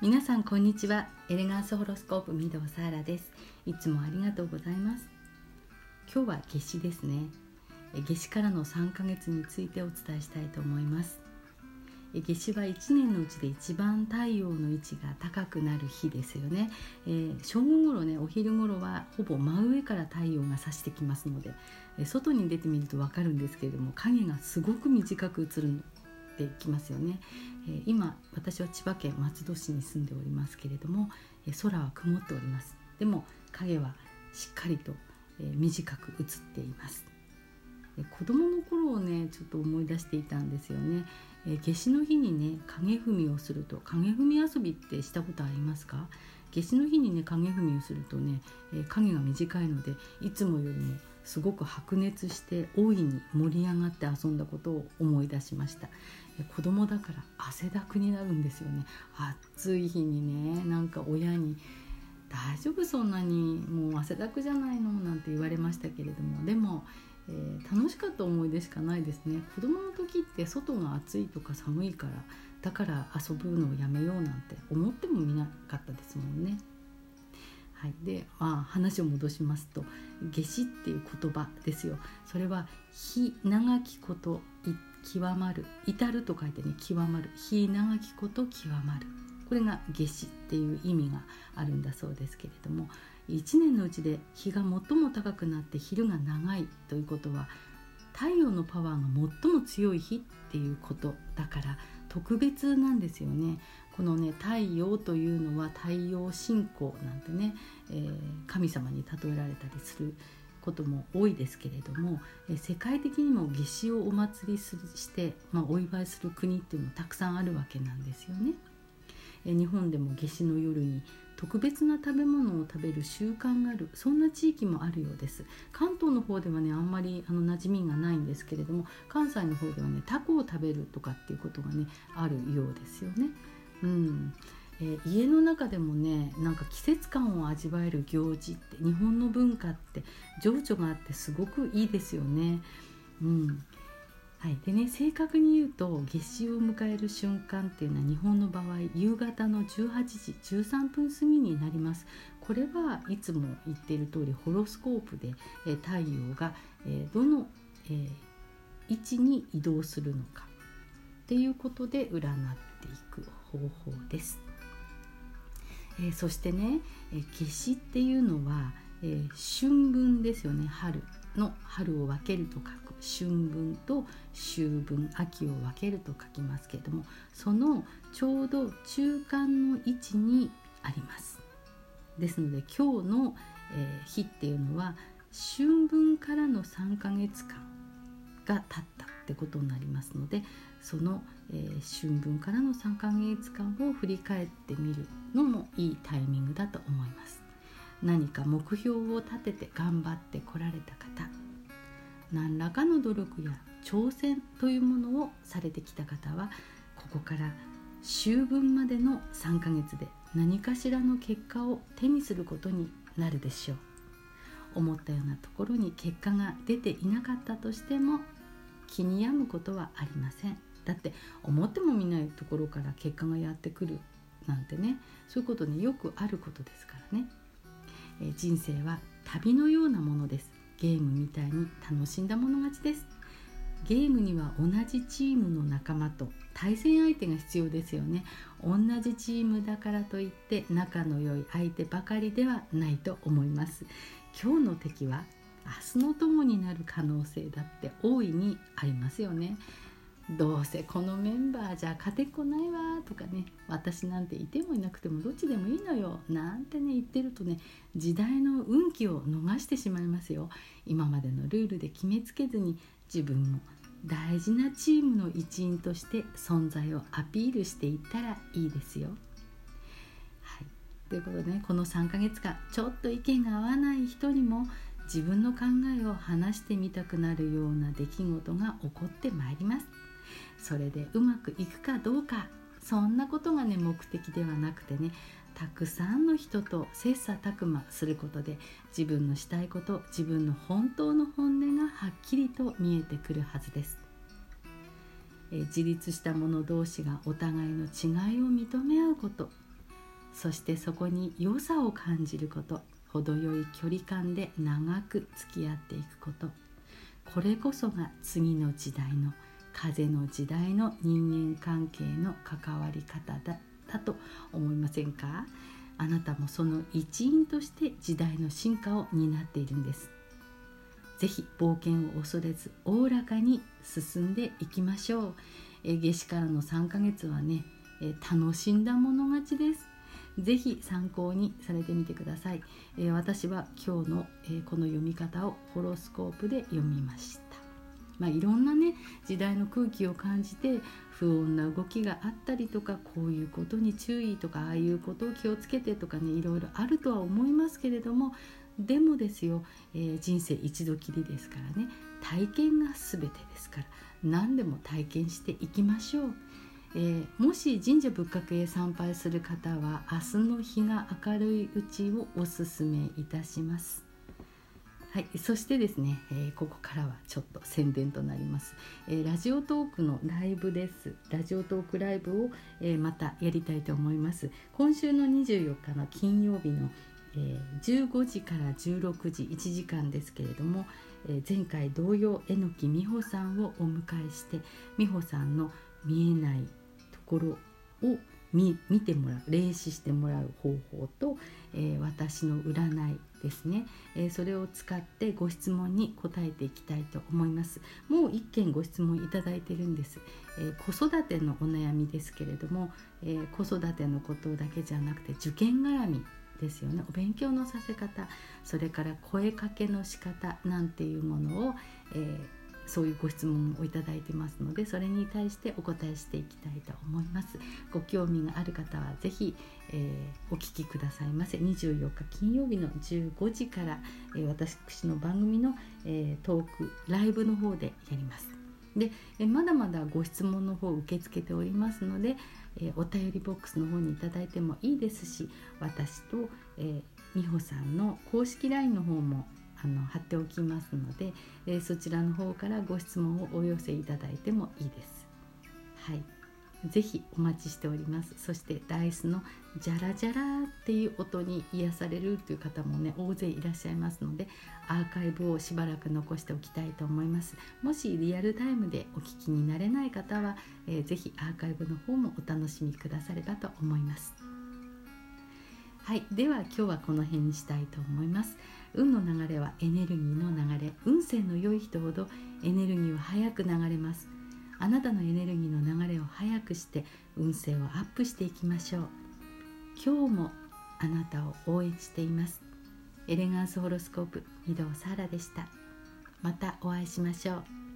皆さんこんにちは。エレガンスホロスコープ御堂サーラです。いつもありがとうございます。今日は夏至ですね。夏至からの3ヶ月についてお伝えしたいと思います。夏至は1年のうちで一番太陽の位置が高くなる日ですよね、えー、正午頃ねお昼頃はほぼ真上から太陽が差してきますので、え外に出てみると分かるんですけれども影がすごく短く映るってきますよね、え今私は千葉県松戸市に住んでおりますけれども、え空は曇っております。でも影はしっかりと、え短く映っています。子供の頃をねちょっと思い出していたんですよね。え夏至の日にね影踏みをすると影踏み遊びってしたことありますか？夏至の日にね影踏みをするとね、え影が短いのでいつもよりもすごく白熱して大いに盛り上がって遊んだことを思い出しましたえ子供だから汗だくになるんですよね暑い日にねなんか親に「大丈夫そんなにもう汗だくじゃないの?」なんて言われましたけれどもでもえー、楽しかった思い出しかないですね子供の時って外が暑いとか寒いからだから遊ぶのをやめようなんて思ってもみなかったですもんね。はい、で、まあ、話を戻しますと「夏至」っていう言葉ですよ。それは「日長きこと極まる」「至る」と書いてね「極まる」「日長きこと極まる」これが夏至っていう意味があるんだそうですけれども1年のうちで日が最も高くなって昼が長いということは太陽のパワーが最も強い日っていうことだから特別なんですよね。このね太陽というのは太陽信仰なんてね、えー、神様に例えられたりすることも多いですけれども、え世界的にも夏至をお祭りするして、まあ、お祝いする国っていうのもたくさんあるわけなんですよね。え日本でも夏至の夜に特別な食べ物を食べる習慣があるそんな地域もあるようです。関東の方ではねあんまりあの馴染みがないんですけれども関西の方ではねタコを食べるとかっていうことがねあるようですよね。うん。えー、家の中でもねなんか季節感を味わえる行事って日本の文化って情緒があってすごくいいですよね。うん、はい、でね正確に言うと夏至を迎える瞬間っていうのは日本の場合夕方の18時13分過ぎになります。これはいつも言っている通りホロスコープで、え太陽が、えどの、え位置に移動するのか。っていうことで占っていく方法です、えそしてね、え夏至っていうのは、え春分ですよね春。の春を分けると書く春分と秋分秋を分けると書きますけれどもそのちょうど中間の位置にあります。ですので今日の、え、日っていうのは春分からの3ヶ月間が経ったってことになりますのでその、えー、春分からの3ヶ月間を振り返ってみるのもいいタイミングだと思います。何か目標を立てて頑張ってこられた方何らかの努力や挑戦というものをされてきた方はここから秋分までの3ヶ月で何かしらの結果を手にすることになるでしょう。思ったようなところに結果が出ていなかったとしても気に病むことはありません。だって思ってもみないところから結果がやってくるなんてねそういうことねよくあることですからね、え人生は旅のようなものです。ゲームみたいに楽しんだもの勝ちです。ゲームには同じチームの仲間と対戦相手が必要ですよね。同じチームだからといって仲の良い相手ばかりではないと思います。今日の敵は明日の友になる可能性だって大いにありますよね。どうせこのメンバーじゃ勝てっこないわとかね私なんていてもいなくてもどっちでもいいのよなんてね言ってるとね時代の運気を逃してしまいますよ今までのルールで決めつけずに自分も大事なチームの一員として存在をアピールしていったらいいですよ。はい、ということでねこの3ヶ月間ちょっと意見が合わない人にも自分の考えを話してみたくなるような出来事が起こってまいります。それでうまくいくかどうかそんなことがね目的ではなくてねたくさんの人と切磋琢磨することで自分のしたいこと自分の本当の本音がはっきりと見えてくるはずです。え自立した者同士がお互いの違いを認め合うこと。そしてそこに良さを感じること。程よい距離感で長く付き合っていくこと。これこそが次の時代の風の時代の人間関係の関わり方だったと思いませんか？あなたもその一員として時代の進化を担っているんです。ぜひ冒険を恐れずおおらかに進んでいきましょう。え夏至からの3ヶ月はねえ楽しんだもの勝ちです。ぜひ参考にされてみてください、え私は今日の、えこの読み方をホロスコープで読みました。まあ、いろんなね時代の空気を感じて不穏な動きがあったりとかこういうことに注意とかああいうことを気をつけてとかねいろいろあるとは思いますけれどもでもですよ、えー、人生一度きりですからね体験が全てですから何でも体験していきましょう。えー、もし神社仏閣へ参拝する方は明日の日が明るいうちをおすすめいたします。はい、そしてですね、えー、ここからはちょっと宣伝となります、えー、ラジオトークのライブです。ラジオトークライブを、えー、またやりたいと思います。今週の24日の金曜日の、え15時から16時1時間ですけれども、え前回同様榎木美穂さんをお迎えして美穂さんの見えないところを見てもらう霊視してもらう方法と、え、私の占いですね、えー、それを使ってご質問に答えていきたいと思います。もう一件ご質問いただいてるんです、えー、子育てのお悩みですけれども、え子育てのことだけじゃなくて受験絡みですよね。お勉強のさせ方それから声かけの仕方なんていうものを、えーそういうご質問をいただいてますのでそれに対してお答えしていきたいと思います。ご興味がある方は是非、えー、お聞きくださいませ。24日金曜日の15時から、えー、私の番組の、えー、トークライブの方でやります。で、えまだまだご質問の方受け付けておりますので、えお便りボックスの方にいただいてもいいですし私と、え美穂さんの公式 LINE の方もあの貼っておきますので、えー、そちらの方からご質問をお寄せいただいてもいいです。はい、ぜひお待ちしております。そしてダイスのジャラジャラっていう音に癒されるという方もね大勢いらっしゃいますのでアーカイブをしばらく残しておきたいと思います。もしリアルタイムでお聞きになれない方は、えー、ぜひアーカイブの方もお楽しみくださればと思います。はい、では今日はこの辺にしたいと思います。運の流れはエネルギーの流れ。運勢の良い人ほどエネルギーは早く流れます。あなたのエネルギーの流れを早くして運勢をアップしていきましょう。今日もあなたを応援しています。エレガンスホロスコープ御堂サーラでした。またお会いしましょう。